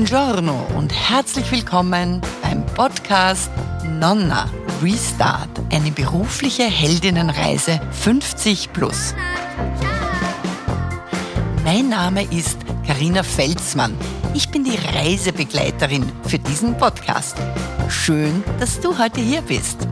Buongiorno und herzlich willkommen beim Podcast Nonna Restart, eine berufliche Heldinnenreise 50 plus. Mein Name ist Karina Felsmann. Ich bin die Reisebegleiterin für diesen Podcast. Schön, dass du heute hier bist.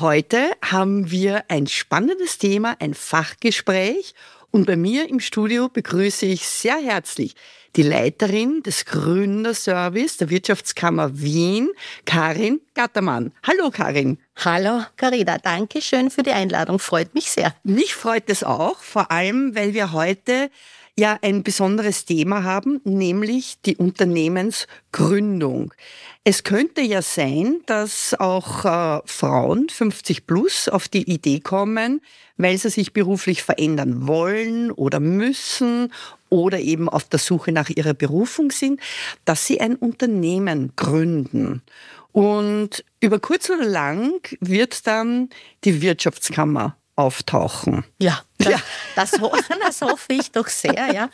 Heute haben wir ein spannendes Thema, ein Fachgespräch und bei mir im Studio begrüße ich sehr herzlich die Leiterin des Gründerservice der Wirtschaftskammer Wien, Karin Gattermann. Hallo Karin. Hallo Carina, danke schön für die Einladung, freut mich sehr. Mich freut es auch, vor allem weil wir heute ja ein besonderes Thema haben, nämlich die Unternehmensgründung. Es könnte ja sein, dass auch äh, Frauen 50 plus auf die Idee kommen, weil sie sich beruflich verändern wollen oder müssen oder eben auf der Suche nach ihrer Berufung sind, dass sie ein Unternehmen gründen. Und über kurz oder lang wird dann die Wirtschaftskammer auftauchen. Ja, das, ja. Das, das, hoffe ich doch sehr. Ja.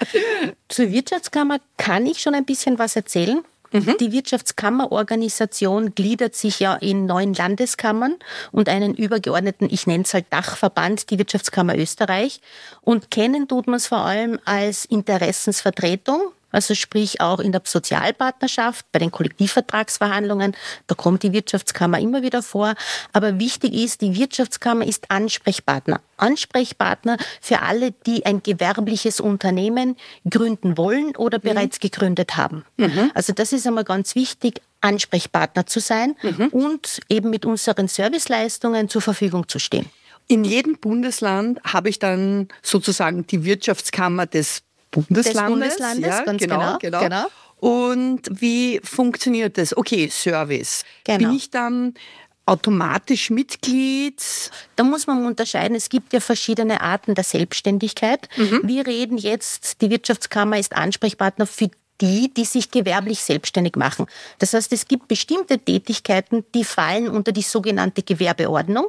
Zur Wirtschaftskammer kann ich schon ein bisschen was erzählen. Mhm. Die Wirtschaftskammerorganisation gliedert sich ja in neun Landeskammern und einen übergeordneten, ich nenne es halt Dachverband, die Wirtschaftskammer Österreich. Und kennen tut man es vor allem als Interessensvertretung also sprich auch in der Sozialpartnerschaft, bei den Kollektivvertragsverhandlungen, da kommt die Wirtschaftskammer immer wieder vor. Aber wichtig ist, die Wirtschaftskammer ist Ansprechpartner. Ansprechpartner für alle, die ein gewerbliches Unternehmen gründen wollen oder mhm. bereits gegründet haben. Mhm. Also das ist einmal ganz wichtig, Ansprechpartner zu sein mhm. und eben mit unseren Serviceleistungen zur Verfügung zu stehen. In jedem Bundesland habe ich dann sozusagen die Wirtschaftskammer des Bundeslandes. Des Bundeslandes, ja, ganz genau, genau. genau. Und wie funktioniert das? Okay, Service. Genau. Bin ich dann automatisch Mitglied? Da muss man unterscheiden. Es gibt ja verschiedene Arten der Selbstständigkeit. Mhm. Wir reden jetzt, die Wirtschaftskammer ist Ansprechpartner für die, die sich gewerblich selbstständig machen. Das heißt, es gibt bestimmte Tätigkeiten, die fallen unter die sogenannte Gewerbeordnung.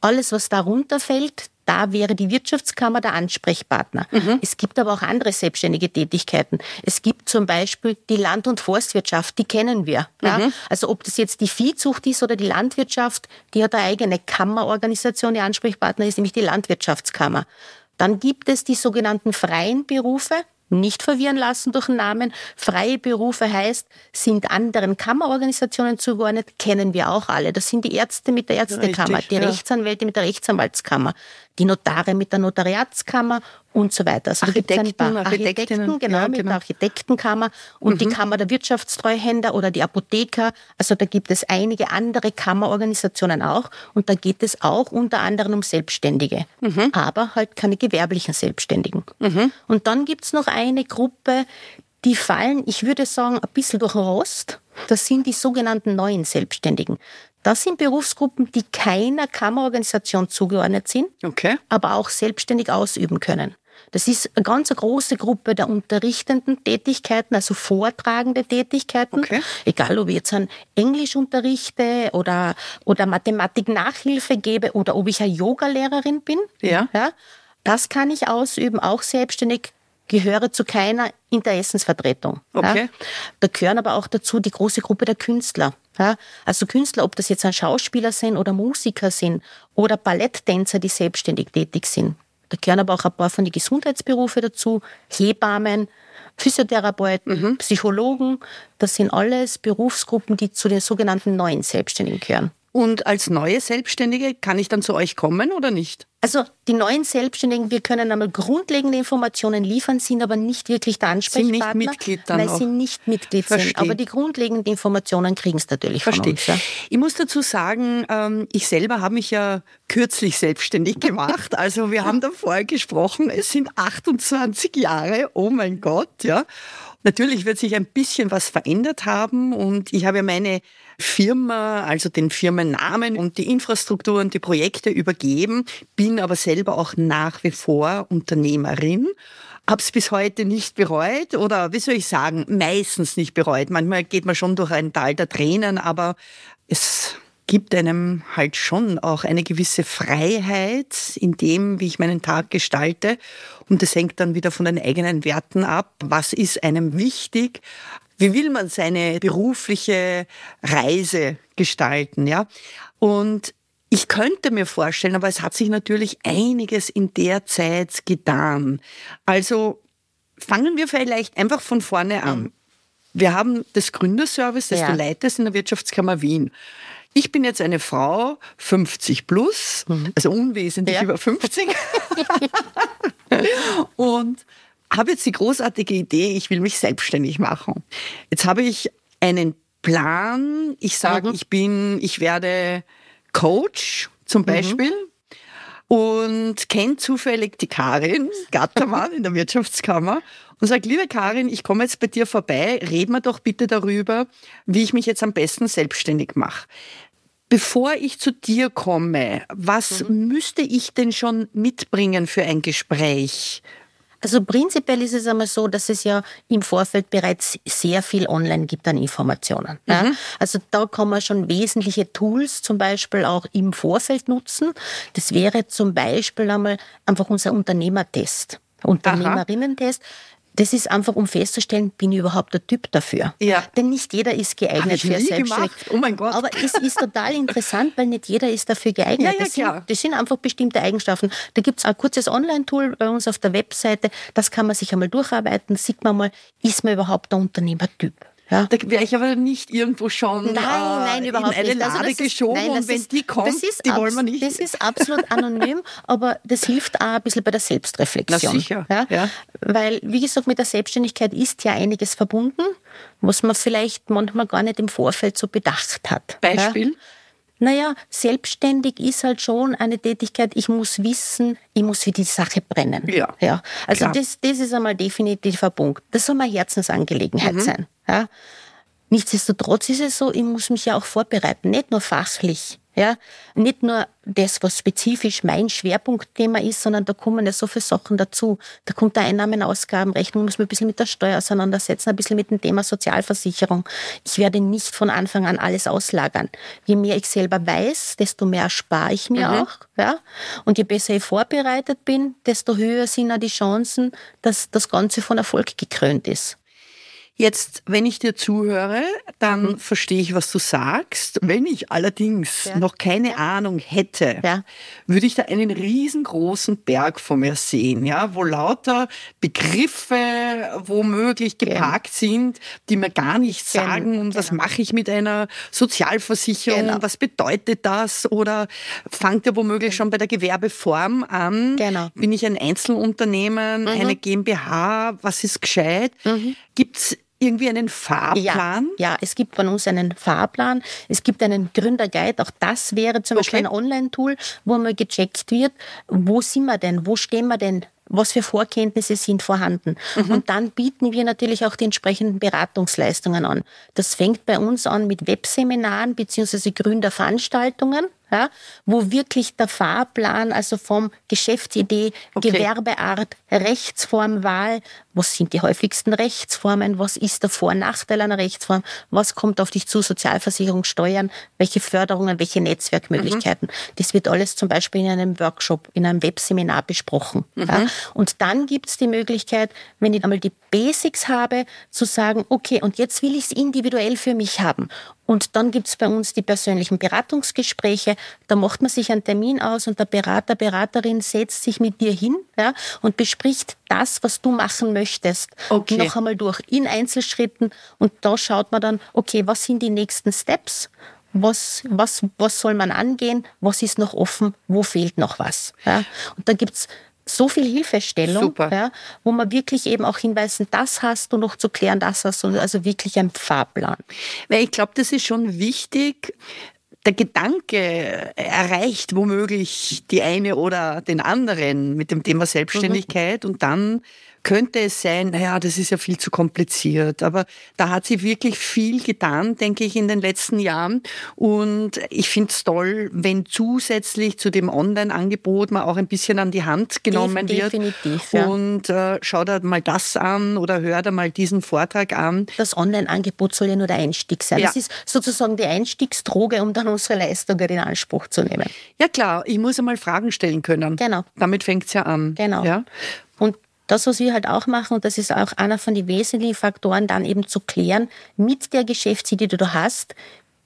Alles, was darunter fällt, da wäre die Wirtschaftskammer der Ansprechpartner. Mhm. Es gibt aber auch andere selbstständige Tätigkeiten. Es gibt zum Beispiel die Land- und Forstwirtschaft, die kennen wir. Mhm. Ja? Also ob das jetzt die Viehzucht ist oder die Landwirtschaft, die hat eine eigene Kammerorganisation, die Ansprechpartner ist nämlich die Landwirtschaftskammer. Dann gibt es die sogenannten freien Berufe nicht verwirren lassen durch den Namen. Freie Berufe heißt, sind anderen Kammerorganisationen zugeordnet, kennen wir auch alle. Das sind die Ärzte mit der Ärztekammer, Richtig, die ja. Rechtsanwälte mit der Rechtsanwaltskammer, die Notare mit der Notariatskammer und so weiter. Also Architekten, Architekten, genau, ja, mit genau. der Architektenkammer und mhm. die Kammer der Wirtschaftstreuhänder oder die Apotheker. Also da gibt es einige andere Kammerorganisationen auch und da geht es auch unter anderem um Selbstständige, mhm. aber halt keine gewerblichen Selbstständigen. Mhm. Und dann gibt es noch eine Gruppe, die fallen, ich würde sagen, ein bisschen durch den Rost. Das sind die sogenannten neuen Selbstständigen. Das sind Berufsgruppen, die keiner Kammerorganisation zugeordnet sind, okay. aber auch selbstständig ausüben können. Das ist eine ganz große Gruppe der unterrichtenden Tätigkeiten, also vortragende Tätigkeiten. Okay. Egal, ob ich jetzt ein Englisch unterrichte oder, oder Mathematik-Nachhilfe gebe oder ob ich eine Yogalehrerin bin. Ja. ja. Das kann ich ausüben, auch selbstständig gehöre zu keiner Interessensvertretung. Okay. Ja. Da gehören aber auch dazu die große Gruppe der Künstler. Ja. Also Künstler, ob das jetzt ein Schauspieler sind oder Musiker sind oder Balletttänzer, die selbstständig tätig sind. Da gehören aber auch ein paar von den Gesundheitsberufe dazu, Hebammen, Physiotherapeuten, mhm. Psychologen. Das sind alles Berufsgruppen, die zu den sogenannten neuen Selbstständigen gehören. Und als neue Selbstständige kann ich dann zu euch kommen oder nicht? Also die neuen Selbstständigen, wir können einmal grundlegende Informationen liefern, sind aber nicht wirklich der Ansprechpartner, sind nicht Mitglied dann weil auch. sie nicht Mitglied Versteh. sind. Aber die grundlegenden Informationen kriegen sie natürlich Versteh. von uns. Ja. Ich muss dazu sagen, ähm, ich selber habe mich ja kürzlich selbstständig gemacht. Also wir haben da vorher gesprochen, es sind 28 Jahre, oh mein Gott, ja. Natürlich wird sich ein bisschen was verändert haben und ich habe meine Firma, also den Firmennamen und die Infrastruktur und die Projekte übergeben, bin aber selber auch nach wie vor Unternehmerin. Hab's bis heute nicht bereut oder wie soll ich sagen, meistens nicht bereut. Manchmal geht man schon durch ein Tal der Tränen, aber es gibt einem halt schon auch eine gewisse Freiheit in dem, wie ich meinen Tag gestalte. Und das hängt dann wieder von den eigenen Werten ab. Was ist einem wichtig? Wie will man seine berufliche Reise gestalten, ja? Und ich könnte mir vorstellen, aber es hat sich natürlich einiges in der Zeit getan. Also fangen wir vielleicht einfach von vorne an. Wir haben das Gründerservice, das ja. du leitest in der Wirtschaftskammer Wien. Ich bin jetzt eine Frau, 50 plus, mhm. also unwesentlich ja. über 50. und habe jetzt die großartige Idee, ich will mich selbstständig machen. Jetzt habe ich einen Plan. Ich sage, mhm. ich bin, ich werde Coach zum mhm. Beispiel. Mhm und kennt zufällig die Karin Gattermann in der Wirtschaftskammer und sagt, liebe Karin, ich komme jetzt bei dir vorbei, reden wir doch bitte darüber, wie ich mich jetzt am besten selbstständig mache. Bevor ich zu dir komme, was mhm. müsste ich denn schon mitbringen für ein Gespräch? Also prinzipiell ist es einmal so, dass es ja im Vorfeld bereits sehr viel online gibt an Informationen. Mhm. Ja. Also da kann man schon wesentliche Tools zum Beispiel auch im Vorfeld nutzen. Das wäre zum Beispiel einmal einfach unser Unternehmertest. Unternehmerinnentest. Das ist einfach, um festzustellen, bin ich überhaupt der Typ dafür. Ja. Denn nicht jeder ist geeignet für Selbstständig. Oh mein Gott. Aber es ist total interessant, weil nicht jeder ist dafür geeignet. Ja, ja, das, sind, das sind einfach bestimmte Eigenschaften. Da gibt es ein kurzes Online-Tool bei uns auf der Webseite. Das kann man sich einmal durcharbeiten. Sieht man mal, ist man überhaupt der Unternehmertyp? Ja. Da wäre ich aber nicht irgendwo schon nein, nein, äh, überhaupt in eine nicht. Lade also geschoben nein, und wenn ist, die kommt, die wollen wir nicht. Das ist absolut anonym, aber das hilft auch ein bisschen bei der Selbstreflexion. Na sicher. Ja? ja? Weil, wie gesagt, mit der Selbstständigkeit ist ja einiges verbunden, was man vielleicht manchmal gar nicht im Vorfeld so bedacht hat. Beispiel? Ja? Naja, selbstständig ist halt schon eine Tätigkeit, ich muss wissen, ich muss für die Sache brennen. Ja. ja. Also das, das ist einmal definitiv ein Punkt. Das soll mal Herzensangelegenheit mhm. sein. Ja. Nichtsdestotrotz ist es so, ich muss mich ja auch vorbereiten, nicht nur fachlich, ja, nicht nur das, was spezifisch mein Schwerpunktthema ist, sondern da kommen ja so viele Sachen dazu. Da kommt der Einnahmen-Ausgabenrechnung, muss man ein bisschen mit der Steuer auseinandersetzen, ein bisschen mit dem Thema Sozialversicherung. Ich werde nicht von Anfang an alles auslagern. Je mehr ich selber weiß, desto mehr spare ich mir mhm. auch. Ja? Und je besser ich vorbereitet bin, desto höher sind auch die Chancen, dass das Ganze von Erfolg gekrönt ist. Jetzt, wenn ich dir zuhöre, dann mhm. verstehe ich, was du sagst. Wenn ich allerdings ja. noch keine ja. Ahnung hätte, ja. würde ich da einen riesengroßen Berg vor mir sehen, ja, wo lauter Begriffe womöglich geparkt sind, die mir gar nichts sagen. Und was genau. mache ich mit einer Sozialversicherung? Genau. Was bedeutet das? Oder fangt ihr womöglich schon bei der Gewerbeform an? Genau. Bin ich ein Einzelunternehmen, mhm. eine GmbH? Was ist gescheit? Mhm. Gibt's irgendwie einen Fahrplan? Ja, ja, es gibt von uns einen Fahrplan. Es gibt einen Gründerguide. Auch das wäre zum okay. Beispiel ein Online-Tool, wo mal gecheckt wird, wo sind wir denn? Wo stehen wir denn? was für Vorkenntnisse sind vorhanden. Mhm. Und dann bieten wir natürlich auch die entsprechenden Beratungsleistungen an. Das fängt bei uns an mit Webseminaren bzw. Gründerveranstaltungen ja, wo wirklich der Fahrplan, also vom Geschäftsidee, okay. Gewerbeart, Rechtsform, Wahl, was sind die häufigsten Rechtsformen, was ist der Vor- und Nachteil einer Rechtsform, was kommt auf dich zu, Sozialversicherung, Steuern, welche Förderungen, welche Netzwerkmöglichkeiten. Mhm. Das wird alles zum Beispiel in einem Workshop, in einem Webseminar besprochen. Mhm. Ja. Und dann gibt es die Möglichkeit, wenn ich einmal die Basics habe, zu sagen, okay, und jetzt will ich es individuell für mich haben. Und dann gibt es bei uns die persönlichen Beratungsgespräche. Da macht man sich einen Termin aus und der Berater, Beraterin setzt sich mit dir hin ja, und bespricht das, was du machen möchtest, okay. noch einmal durch in Einzelschritten. Und da schaut man dann, okay, was sind die nächsten Steps? Was, was, was soll man angehen? Was ist noch offen? Wo fehlt noch was? Ja? Und da gibt es so viel Hilfestellung, ja, wo man wirklich eben auch hinweisen, das hast du noch zu klären, das hast du, also wirklich ein Fahrplan. Weil ich glaube, das ist schon wichtig. Der Gedanke erreicht womöglich die eine oder den anderen mit dem Thema Selbstständigkeit mhm. und dann könnte es sein, naja, das ist ja viel zu kompliziert. Aber da hat sie wirklich viel getan, denke ich, in den letzten Jahren. Und ich finde es toll, wenn zusätzlich zu dem Online-Angebot man auch ein bisschen an die Hand genommen Definitiv, wird. Ja. Und äh, schau da mal das an oder hör da mal diesen Vortrag an. Das Online-Angebot soll ja nur der Einstieg sein. Ja. Das ist sozusagen die Einstiegsdroge, um dann unsere Leistungen in Anspruch zu nehmen. Ja klar, ich muss einmal Fragen stellen können. Genau. Damit fängt es ja an. Genau. Ja? Und das, was wir halt auch machen, und das ist auch einer von den wesentlichen Faktoren, dann eben zu klären, mit der Geschäftsidee, die du hast,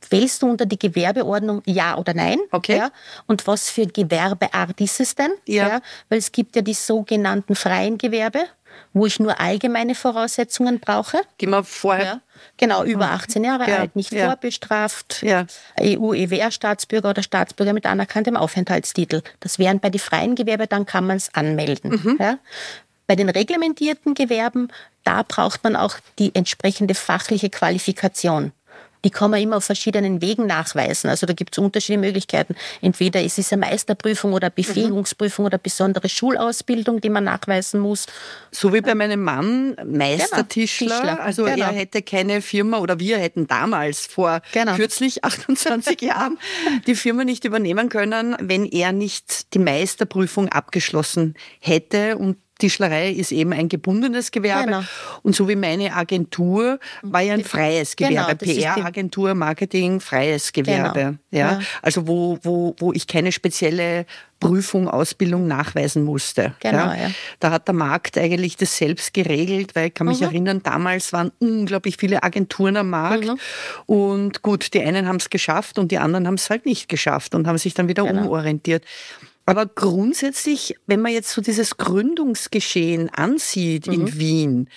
fällst du unter die Gewerbeordnung ja oder nein? Okay. Ja? Und was für Gewerbeart ist es denn? Ja. ja. Weil es gibt ja die sogenannten freien Gewerbe, wo ich nur allgemeine Voraussetzungen brauche. Gehen wir vorher. Ja. Genau, über 18 Jahre Ja, alt, nicht ja. vorbestraft, Ja. EU-EWR-Staatsbürger oder Staatsbürger mit anerkanntem Aufenthaltstitel. Das wären bei den freien Gewerbe, dann kann man es anmelden. Mhm. Bei den reglementierten Gewerben, da braucht man auch die entsprechende fachliche Qualifikation. Die kann man immer auf verschiedenen Wegen nachweisen. Also da gibt es unterschiedliche Möglichkeiten. Entweder es ist eine Meisterprüfung oder Befähigungsprüfung oder besondere Schulausbildung, die man nachweisen muss. So wie bei meinem Mann, Meistertischler. Tischler, Also genau. er hätte keine Firma oder wir hätten damals vor Genau. kürzlich 28 Jahren die Firma nicht übernehmen können, wenn er nicht die Meisterprüfung abgeschlossen hätte und Tischlerei ist eben ein gebundenes Gewerbe. Genau. Und so wie meine Agentur war ja ein freies Genau, Gewerbe. die- PR-Agentur, Marketing, freies Gewerbe. Genau, Ja? ja. Also wo, wo, wo ich keine spezielle Prüfung, Ausbildung nachweisen musste. Genau, ja. Da hat der Markt eigentlich das selbst geregelt, weil ich kann Mhm. mich erinnern, damals waren unglaublich viele Agenturen am Markt. Mhm. Und gut, die einen haben es geschafft und die anderen haben es halt nicht geschafft und haben sich dann wieder Genau. umorientiert. Aber grundsätzlich, wenn man jetzt so dieses Gründungsgeschehen ansieht Mhm. in Wien,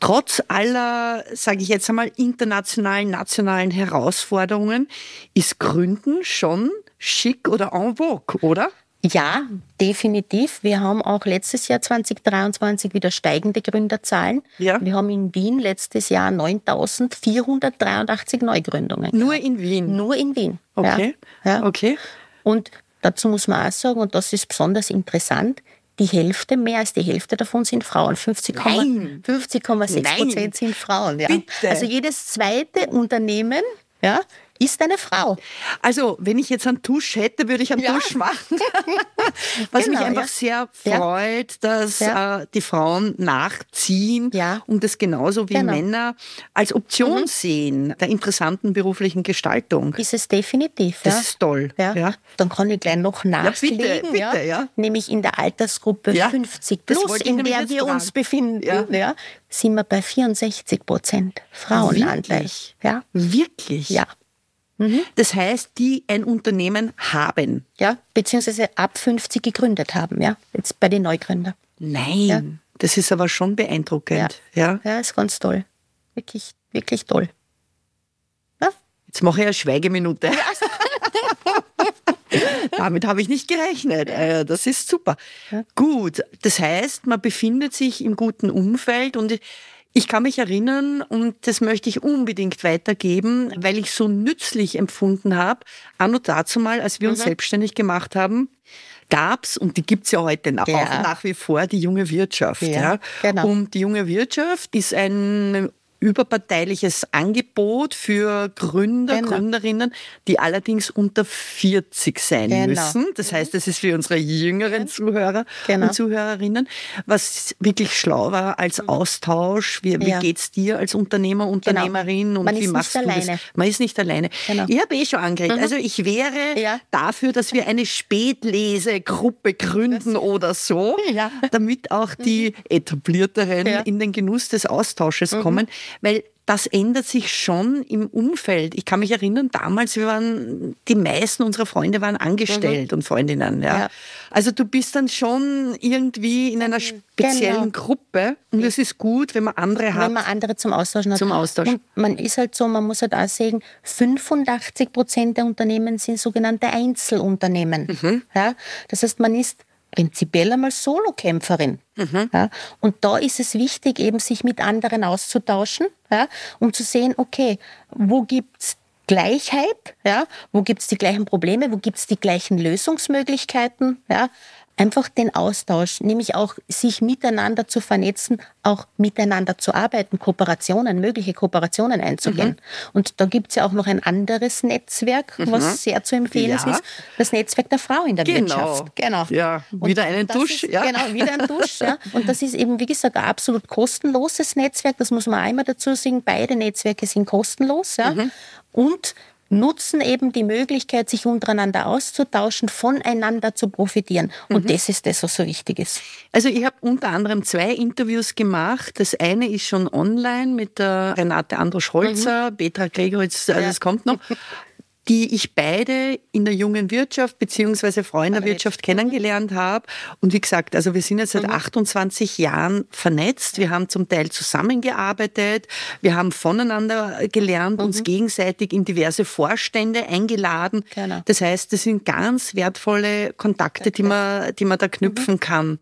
trotz aller, sage ich jetzt einmal, internationalen, nationalen Herausforderungen, ist Gründen schon schick oder en vogue, oder? Ja, definitiv. Wir haben auch letztes Jahr 2023 wieder steigende Gründerzahlen. Ja. Wir haben in Wien letztes Jahr 9.483 Neugründungen. Nur in Wien. Nur in Wien. Okay. Ja. Ja. Okay. Und dazu muss man auch sagen, und das ist besonders interessant, die Hälfte, mehr als die Hälfte davon sind Frauen. 50,6 Nein. 50,6 Prozent sind Frauen. Ja. Also jedes zweite Unternehmen ja, ist eine Frau. Also, wenn ich jetzt einen Tusch hätte, würde ich einen Ja. Tusch machen. Was mich Genau, einfach ja. sehr freut, dass Ja. äh, die Frauen nachziehen und das genauso wie Genau. Männer als Option sehen der interessanten beruflichen Gestaltung. Ist es definitiv. Das ist toll. Ja. Dann kann ich gleich noch nachlegen. bitte, ja. Nämlich in der Altersgruppe Ja, 50 das plus, in der wir uns fragen. befinden, Ja. ja. sind wir bei 64 Prozent Frauenanteil. Wirklich? Ja. Wirklich? Ja. Das heißt, die ein Unternehmen haben. ja, beziehungsweise ab 50 gegründet haben, ja, jetzt bei den Neugründern. Nein. Das ist aber schon beeindruckend. Ja. Ja, ist ganz toll. Wirklich, wirklich toll. Ja? Jetzt mache ich eine Schweigeminute. Damit habe ich nicht gerechnet. Äh, Das ist super. Gut, das heißt, man befindet sich im guten Umfeld und ich kann mich erinnern, und das möchte ich unbedingt weitergeben, weil ich so nützlich empfunden habe, anno dazu mal, als wir uns selbstständig gemacht haben, gab's und die gibt's ja heute nach, Ja. auch nach wie vor, die junge Wirtschaft. Ja, Ja, genau. Und die junge Wirtschaft ist ein überparteiliches Angebot für Gründer, Genau. Gründerinnen, die allerdings unter 40 sein Genau. müssen. Das heißt, es ist für unsere jüngeren Zuhörer Genau. und Zuhörerinnen, was wirklich schlau war als Austausch. Wie, wie Ja. geht's dir als Unternehmer, Unternehmerin und Man wie ist nicht machst du alleine. das? Man ist nicht alleine. Genau. Ich habe eh schon angeregt. Also ich wäre Ja. dafür, dass wir eine Spätlesegruppe gründen oder so, Ja. damit auch die etablierteren in den Genuss des Austausches kommen, weil das ändert sich schon im Umfeld. Ich kann mich erinnern, damals, wir waren, die meisten unserer Freunde waren angestellt und Freundinnen. Ja. Ja. Also du bist dann schon irgendwie in einer speziellen Genau. Gruppe und es ist gut, wenn man andere hat. Wenn man andere zum Austauschen hat. Zum Austausch. Und man ist halt so, man muss halt auch sagen, 85 Prozent der Unternehmen sind sogenannte Einzelunternehmen. Mhm. Ja? Das heißt, man ist prinzipiell einmal Solokämpferin. Mhm. Ja? Und da ist es wichtig, eben sich mit anderen auszutauschen, ja? um zu sehen, okay, wo gibt's Gleichheit, ja, wo gibt's die gleichen Probleme, wo gibt's die gleichen Lösungsmöglichkeiten, ja, einfach den Austausch, nämlich auch sich miteinander zu vernetzen, auch miteinander zu arbeiten, Kooperationen, mögliche Kooperationen einzugehen. Mhm. Und da gibt es ja auch noch ein anderes Netzwerk, mhm. was sehr zu empfehlen ja. ist, das Netzwerk der Frau in der genau. Wirtschaft. Genau. Ja, wieder einen Dusch. Ist, ja. Genau, wieder ein Dusch. ja. Und das ist eben, wie gesagt, ein absolut kostenloses Netzwerk. Das muss man einmal dazu sagen. Beide Netzwerke sind kostenlos. Ja. Mhm. Und nutzen eben die Möglichkeit, sich untereinander auszutauschen, voneinander zu profitieren. Und mhm. das ist das, was so wichtig ist. Also ich habe unter anderem zwei Interviews gemacht. Das eine ist schon online mit der Renate Androsch-Holzer, mhm. Petra Gregoritz, also ja. kommt noch. die ich beide in der jungen Wirtschaft beziehungsweise Freunderwirtschaft kennengelernt habe. Und wie gesagt, also wir sind jetzt seit 28 mhm. Jahren vernetzt. Wir haben zum Teil zusammengearbeitet. Wir haben voneinander gelernt, mhm. uns gegenseitig in diverse Vorstände eingeladen. Genau. Das heißt, das sind ganz wertvolle Kontakte, die man, die man da knüpfen mhm. kann.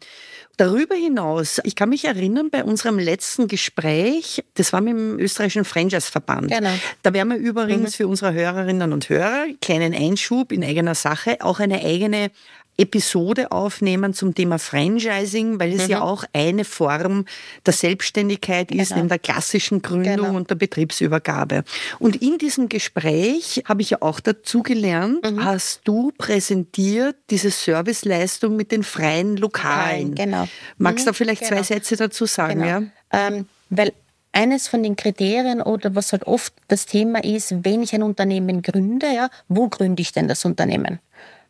Darüber hinaus, ich kann mich erinnern, bei unserem letzten Gespräch, das war mit dem österreichischen Franchise-Verband. Genau. Da werden wir übrigens mhm. für unsere Hörerinnen und Hörer, kleinen Einschub in eigener Sache, auch eine eigene Episode aufnehmen zum Thema Franchising, weil es mhm. ja auch eine Form der Selbstständigkeit ist, genau. neben der klassischen Gründung genau. und der Betriebsübergabe. Und in diesem Gespräch habe ich ja auch dazu gelernt, mhm. hast du präsentiert diese Serviceleistung mit den freien Lokalen. Genau. Magst du mhm. da vielleicht genau. zwei Sätze dazu sagen? Genau. Ja? Ähm, weil eines von den Kriterien oder was halt oft das Thema ist, wenn ich ein Unternehmen gründe, ja, wo gründe ich denn das Unternehmen?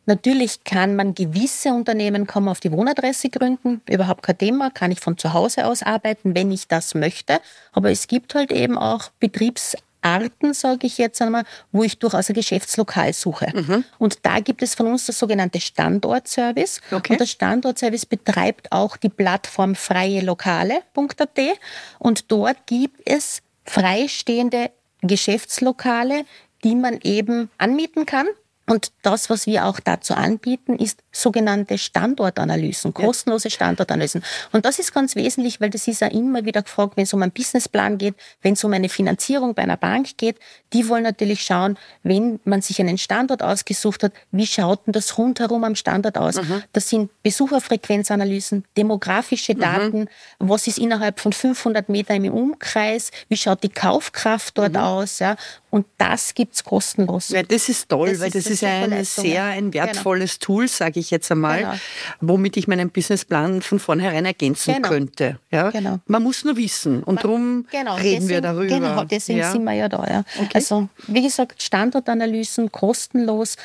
Natürlich kann man gewisse Unternehmen man auf die Wohnadresse gründen, überhaupt kein Thema, kann ich von zu Hause aus arbeiten, wenn ich das möchte. Aber es gibt halt eben auch Betriebsarten, sage ich jetzt einmal, wo ich durchaus ein Geschäftslokal suche. Mhm. Und da gibt es von uns das sogenannte Standortservice. Okay. Und das Standortservice betreibt auch die Plattform freielokale.at. Und dort gibt es freistehende Geschäftslokale, die man eben anmieten kann und das, was wir auch dazu anbieten, ist sogenannte Standortanalysen, kostenlose Standortanalysen. Und das ist ganz wesentlich, weil das ist ja immer wieder gefragt, wenn es um einen Businessplan geht, wenn es um eine Finanzierung bei einer Bank geht. Die wollen natürlich schauen, wenn man sich einen Standort ausgesucht hat, wie schaut denn das rundherum am Standort aus? Mhm. Das sind Besucherfrequenzanalysen, demografische mhm. Daten, mhm. was ist innerhalb von 500 Metern im Umkreis, wie schaut die Kaufkraft dort mhm. aus, ja? Und das gibt's kostenlos. Ja, das ist toll, das weil ist das ist ein sehr ein genau. wertvolles genau. Tool, sage ich jetzt einmal, genau. womit ich meinen Businessplan von vornherein ergänzen genau. könnte. Ja? Genau. Man muss nur wissen und darum genau. reden deswegen, wir darüber. Genau, deswegen ja. sind wir ja da. Ja. Okay. Also wie gesagt, Standortanalysen kostenlos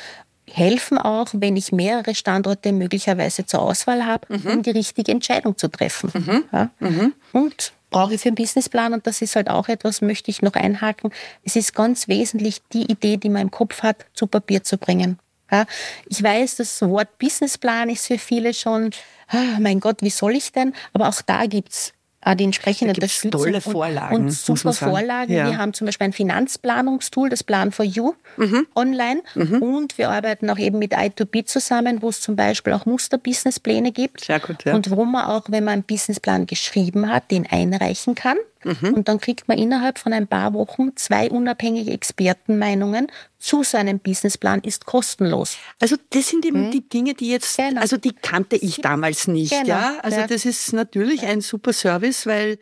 helfen auch, wenn ich mehrere Standorte möglicherweise zur Auswahl habe, mhm. um die richtige Entscheidung zu treffen. Mhm. Ja? Mhm. Und brauche ich für einen Businessplan und das ist halt auch etwas, möchte ich noch einhaken. Es ist ganz wesentlich, die Idee, die man im Kopf hat, zu Papier zu bringen. Ja, ich weiß, das Wort Businessplan ist für viele schon, ah, mein Gott, wie soll ich denn? Aber auch da gibt's äh, die entsprechende da Unterstützung tolle Vorlagen, und, und super Vorlagen. Ja. Wir haben zum Beispiel ein Finanzplanungstool, das Plan for You, mhm. online. Mhm. Und wir arbeiten auch eben mit I2B zusammen, wo es zum Beispiel auch Muster-Businesspläne gibt. Sehr gut, ja. Und wo man auch, wenn man einen Businessplan geschrieben hat, den einreichen kann. Mhm. Und dann kriegt man innerhalb von ein paar Wochen zwei unabhängige Expertenmeinungen zu seinem Businessplan ist kostenlos. Also das sind eben mhm. die Dinge, die jetzt, genau. also die kannte ich damals nicht. Genau. Ja? Also ja. das ist natürlich ein super Service, weil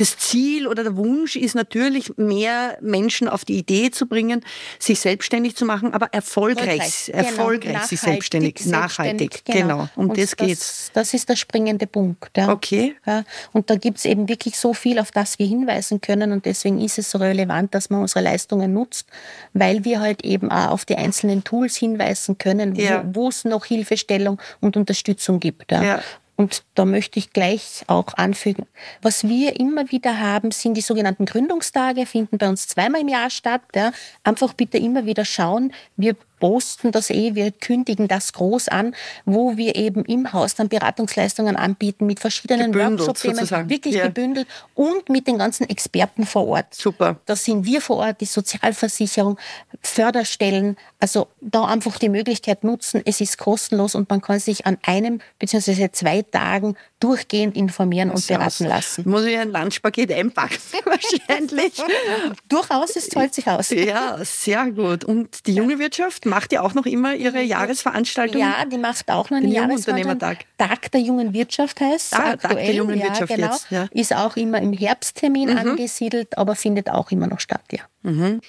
das Ziel oder der Wunsch ist natürlich, mehr Menschen auf die Idee zu bringen, sich selbstständig zu machen, aber erfolgreich, erfolgreich, genau. erfolgreich sich selbstständig, nachhaltig. Genau, genau. um Und das, das geht's. Das ist der springende Punkt. Ja. Okay. Ja. Und da gibt's eben wirklich so viel, auf das wir hinweisen können. Und deswegen ist es so relevant, dass man unsere Leistungen nutzt, weil wir halt eben auch auf die einzelnen Tools hinweisen können, ja. wo es noch Hilfestellung und Unterstützung gibt. Ja. Und da möchte ich gleich auch anfügen, was wir immer wieder haben, sind die sogenannten Gründungstage, finden bei uns zweimal im Jahr statt. Ja. Einfach bitte immer wieder schauen. Wir posten das eh, wir kündigen das groß an, wo wir eben im Haus dann Beratungsleistungen anbieten mit verschiedenen Workshop-Themen, wirklich ja. gebündelt und mit den ganzen Experten vor Ort. Super. Da sind wir vor Ort, die Sozialversicherung, Förderstellen, also da einfach die Möglichkeit nutzen, es ist kostenlos und man kann sich an einem bzw. zwei Tagen durchgehend informieren und beraten lassen. Muss ich ein Lunchpaket einpacken wahrscheinlich? Durchaus, es zahlt sich aus. Ja, sehr gut. Und die junge Wirtschaft macht ja auch noch immer ihre Jahresveranstaltung. Ja, die macht auch noch eine Jahresveranstaltung. Tag der jungen Wirtschaft heißt ah, Tag der jungen ja, Wirtschaft genau. jetzt. Ja. Ist auch immer im Herbsttermin mhm. angesiedelt, aber findet auch immer noch statt, ja. Mhm.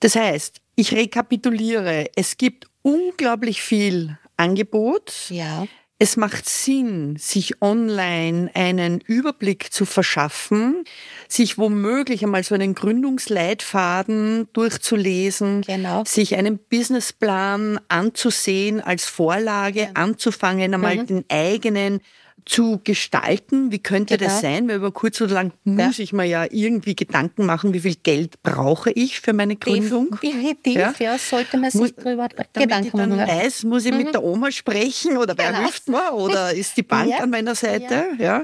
Das heißt, ich rekapituliere, es gibt unglaublich viel Angebot. Ja. Es macht Sinn, sich online einen Überblick zu verschaffen, sich womöglich einmal so einen Gründungsleitfaden durchzulesen, genau. sich einen Businessplan anzusehen als Vorlage, ja. anzufangen, einmal mhm. den eigenen zu gestalten. Wie könnte genau. das sein? Weil über kurz oder lang muss ja. ich mir ja irgendwie Gedanken machen, wie viel Geld brauche ich für meine Gründung. Definitiv, ja, ja sollte man sich muss, darüber Gedanken machen. Damit ich dann weiß, muss ich mhm. mit der Oma sprechen oder wer genau. hilft mir oder ist die Bank ja. an meiner Seite? Ja.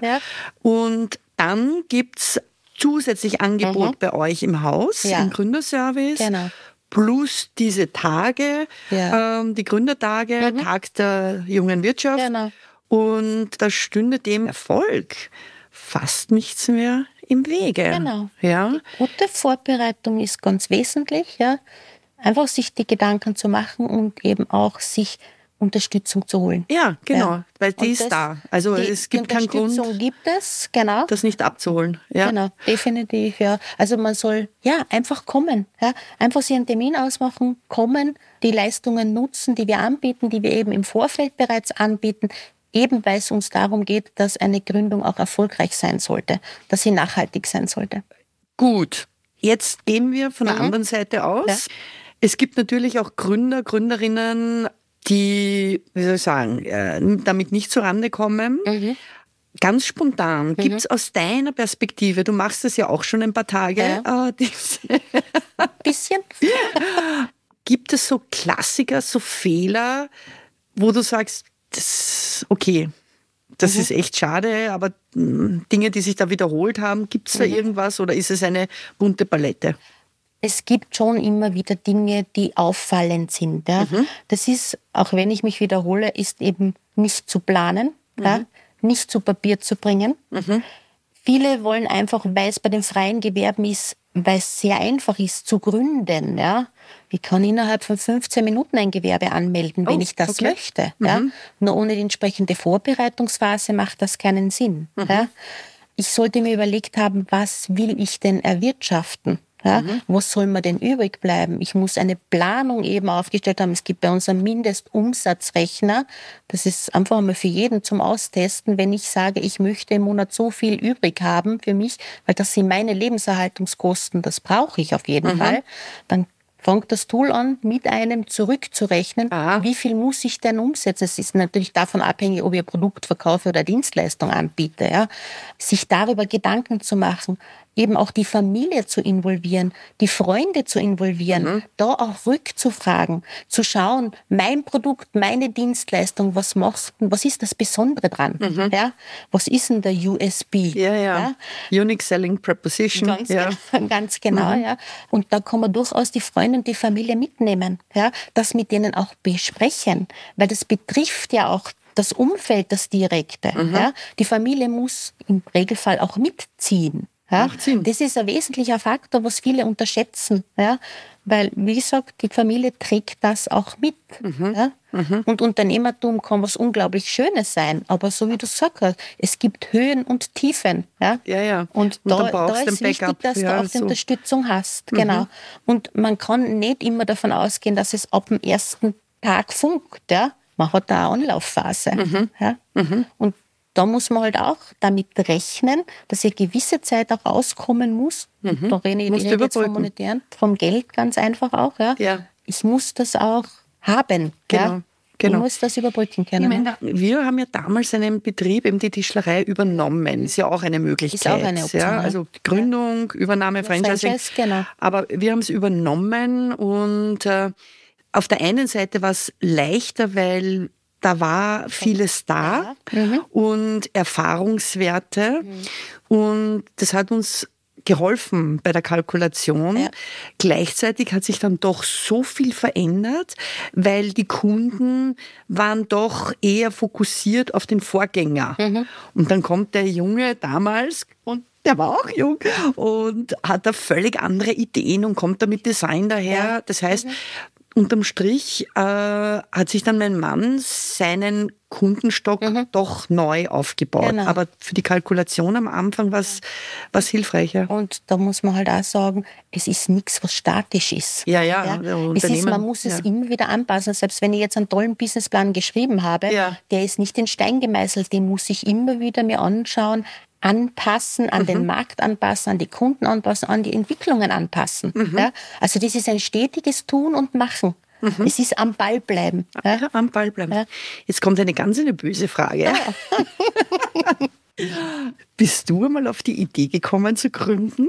Und dann gibt es zusätzlich Angebot mhm. bei euch im Haus, im Gründerservice. Genau plus diese Tage, ja. ähm, die Gründertage, mhm. Tag der jungen Wirtschaft. Genau. Und da stünde dem Erfolg fast nichts mehr im Wege. Genau. Ja. Die gute Vorbereitung ist ganz wesentlich, ja. Einfach sich die Gedanken zu machen und eben auch sich Unterstützung zu holen. Ja, genau, ja. weil die und ist da. Also die, es gibt keinen Grund, gibt es, genau. das nicht abzuholen. Ja. Genau, definitiv, ja. Also man soll ja einfach kommen, ja. einfach sich einen Termin ausmachen, kommen, die Leistungen nutzen, die wir anbieten, die wir eben im Vorfeld bereits anbieten, eben weil es uns darum geht, dass eine Gründung auch erfolgreich sein sollte, dass sie nachhaltig sein sollte. Gut, jetzt gehen wir von der mhm. anderen Seite aus. Ja. Es gibt natürlich auch Gründer, Gründerinnen, die, wie soll ich sagen, äh, damit nicht zurande kommen. Mhm. Ganz spontan, mhm. gibt es aus deiner Perspektive, du machst es ja auch schon ein paar Tage, ja. äh, bisschen. gibt es so Klassiker, so Fehler, wo du sagst, das, okay, das mhm. ist echt schade, aber hm, Dinge, die sich da wiederholt haben, gibt es da mhm. irgendwas oder ist es eine bunte Palette? Es gibt schon immer wieder Dinge, die auffallend sind. Ja. Mhm. Das ist, auch wenn ich mich wiederhole, ist eben nicht zu planen, ja, mhm. nicht zu Papier zu bringen. Mhm. Viele wollen einfach, weil es bei den freien Gewerben ist, weil es sehr einfach ist zu gründen. Ja. Ich kann innerhalb von 15 Minuten ein Gewerbe anmelden, wenn oh, ich das okay. möchte. Ja. Mhm. Nur ohne die entsprechende Vorbereitungsphase macht das keinen Sinn. Mhm. Ja. Ich sollte mir überlegt haben, was will ich denn erwirtschaften? Ja, mhm. Was soll mir denn übrig bleiben? Ich muss eine Planung eben aufgestellt haben. Es gibt bei uns einen Mindestumsatzrechner. Das ist einfach mal für jeden zum Austesten. Wenn ich sage, ich möchte im Monat so viel übrig haben für mich, weil das sind meine Lebenserhaltungskosten, das brauche ich auf jeden mhm. Fall, dann fängt das Tool an, mit einem zurückzurechnen, Aha. wie viel muss ich denn umsetzen. Es ist natürlich davon abhängig, ob ich ein Produkt verkaufe oder Dienstleistung anbiete. Ja. Sich darüber Gedanken zu machen, eben auch die Familie zu involvieren, die Freunde zu involvieren, mhm. da auch rückzufragen, zu schauen, mein Produkt, meine Dienstleistung, was machst du, was ist das Besondere dran? Mhm. Ja? Was ist denn der USB? Ja, ja. ja? Unique Selling Preposition. Ganz, ja. genau, ganz genau mhm. ja. Und da kann man durchaus die Freunde und die Familie mitnehmen, ja? das mit denen auch besprechen, weil das betrifft ja auch das Umfeld, das Direkte. Mhm. Ja? Die Familie muss im Regelfall auch mitziehen. Ja? Das ist ein wesentlicher Faktor, was viele unterschätzen. Ja? Weil, wie gesagt, die Familie trägt das auch mit. Mhm. Ja? Mhm. Und Unternehmertum kann was unglaublich Schönes sein. Aber so wie du sagst, es gibt Höhen und Tiefen. Ja, ja. ja. Und, und da, da ist wichtig, dass ja, du auch so. die Unterstützung hast. Mhm. Genau. Und man kann nicht immer davon ausgehen, dass es ab dem ersten Tag funkt. Ja? Man hat da eine Anlaufphase. Mhm. Ja? Mhm. Und da muss man halt auch damit rechnen, dass ich gewisse Zeit auch rauskommen muss. Mhm. Da rede ich nicht jetzt vom Monetären, vom Geld ganz einfach auch. Ja. ja. Ich muss das auch haben. Genau. Ja. Genau. Ich muss das überbrücken können. Meine, wir haben ja damals einen Betrieb, eben die Tischlerei, übernommen. Ist ja auch eine Möglichkeit. Ist auch eine Option. Ja? Also Gründung, ja. Übernahme, Franchising. Franchise, genau. Aber wir haben es übernommen und äh, auf der einen Seite war es leichter, weil da war vieles da mhm. und Erfahrungswerte. Mhm. Und das hat uns geholfen bei der Kalkulation. Ja. Gleichzeitig hat sich dann doch so viel verändert, weil die Kunden waren doch eher fokussiert auf den Vorgänger. Mhm. Und dann kommt der Junge damals und der war auch jung und hat da völlig andere Ideen und kommt da mit Design daher. Ja. Das heißt, mhm unterm Strich äh, hat sich dann mein Mann seinen Kundenstock mhm. doch neu aufgebaut. Genau. Aber für die Kalkulation am Anfang war es hilfreicher. Und da muss man halt auch sagen, es ist nichts, was statisch ist. Ja, ja. ja. Es ist, man muss es immer wieder anpassen. Selbst wenn ich jetzt einen tollen Businessplan geschrieben habe, ja. der ist nicht in Stein gemeißelt, den muss ich immer wieder mir anschauen, anpassen, an mhm. den Markt anpassen, an die Kunden anpassen, an die Entwicklungen anpassen. Mhm. Ja? Also das ist ein stetiges Tun und Machen. Mhm. Es ist am Ball bleiben. Ja? Ja, am Ball bleiben. Ja. Jetzt kommt eine ganz eine böse Frage. Bist du einmal auf die Idee gekommen zu gründen?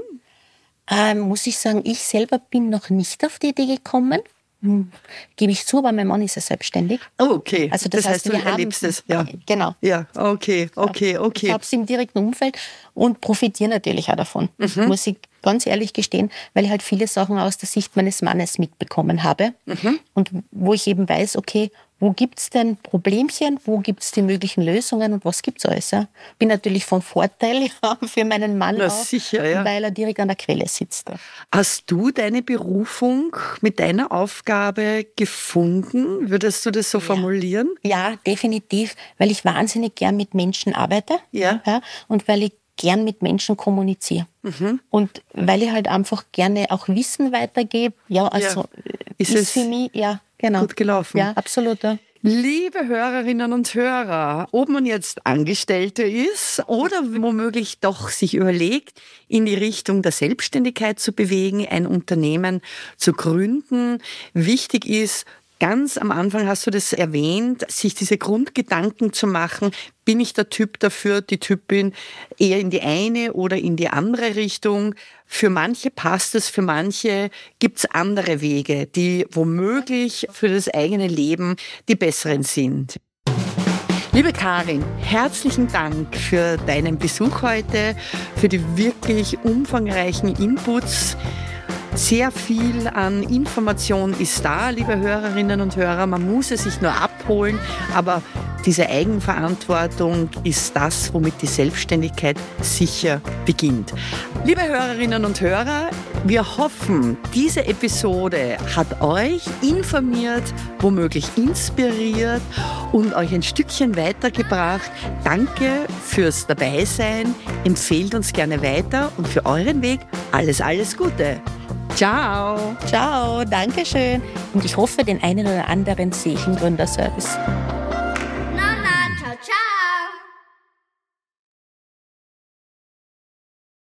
Ähm, muss ich sagen, ich selber bin noch nicht auf die Idee gekommen. Hm, gebe ich zu, aber mein Mann ist ja selbstständig. Oh, okay. Also das, das heißt, heißt, du erlebst es. Ja. Genau. Ja, okay, okay, okay. Ich habe es im direkten Umfeld und profitiere natürlich auch davon, mhm. muss ich ganz ehrlich gestehen, weil ich halt viele Sachen aus der Sicht meines Mannes mitbekommen habe mhm. und wo ich eben weiß, okay, wo gibt es denn Problemchen, wo gibt es die möglichen Lösungen und was gibt es alles. Ja? Bin natürlich von Vorteil ja, für meinen Mann, Na, auch, sicher, ja. weil er direkt an der Quelle sitzt. Hast du deine Berufung mit deiner Aufgabe gefunden? Würdest du das so formulieren? Ja, definitiv, weil ich wahnsinnig gern mit Menschen arbeite ja. ja und weil ich gern mit Menschen kommuniziere. Mhm. Und weil ich halt einfach gerne auch Wissen weitergebe, ja, also ja. Ist, ist für mich, ja, genau. Gut gelaufen. Ja, absolut. Ja. Liebe Hörerinnen und Hörer, ob man jetzt Angestellte ist oder womöglich doch sich überlegt, in die Richtung der Selbstständigkeit zu bewegen, ein Unternehmen zu gründen, wichtig ist, Ganz am Anfang hast du das erwähnt, sich diese Grundgedanken zu machen, bin ich der Typ dafür, die Typin eher in die eine oder in die andere Richtung. Für manche passt es, für manche gibt es andere Wege, die womöglich für das eigene Leben die besseren sind. Liebe Karin, herzlichen Dank für deinen Besuch heute, für die wirklich umfangreichen Inputs. Sehr viel an Information ist da, liebe Hörerinnen und Hörer. Man muss es sich nur abholen, aber diese Eigenverantwortung ist das, womit die Selbstständigkeit sicher beginnt. Liebe Hörerinnen und Hörer, wir hoffen, diese Episode hat euch informiert, womöglich inspiriert und euch ein Stückchen weitergebracht. Danke fürs Dabeisein. Empfehlt uns gerne weiter und für euren Weg alles, alles Gute. Ciao. Ciao, danke schön. Und ich hoffe, den einen oder anderen sehe ich im Gründerservice.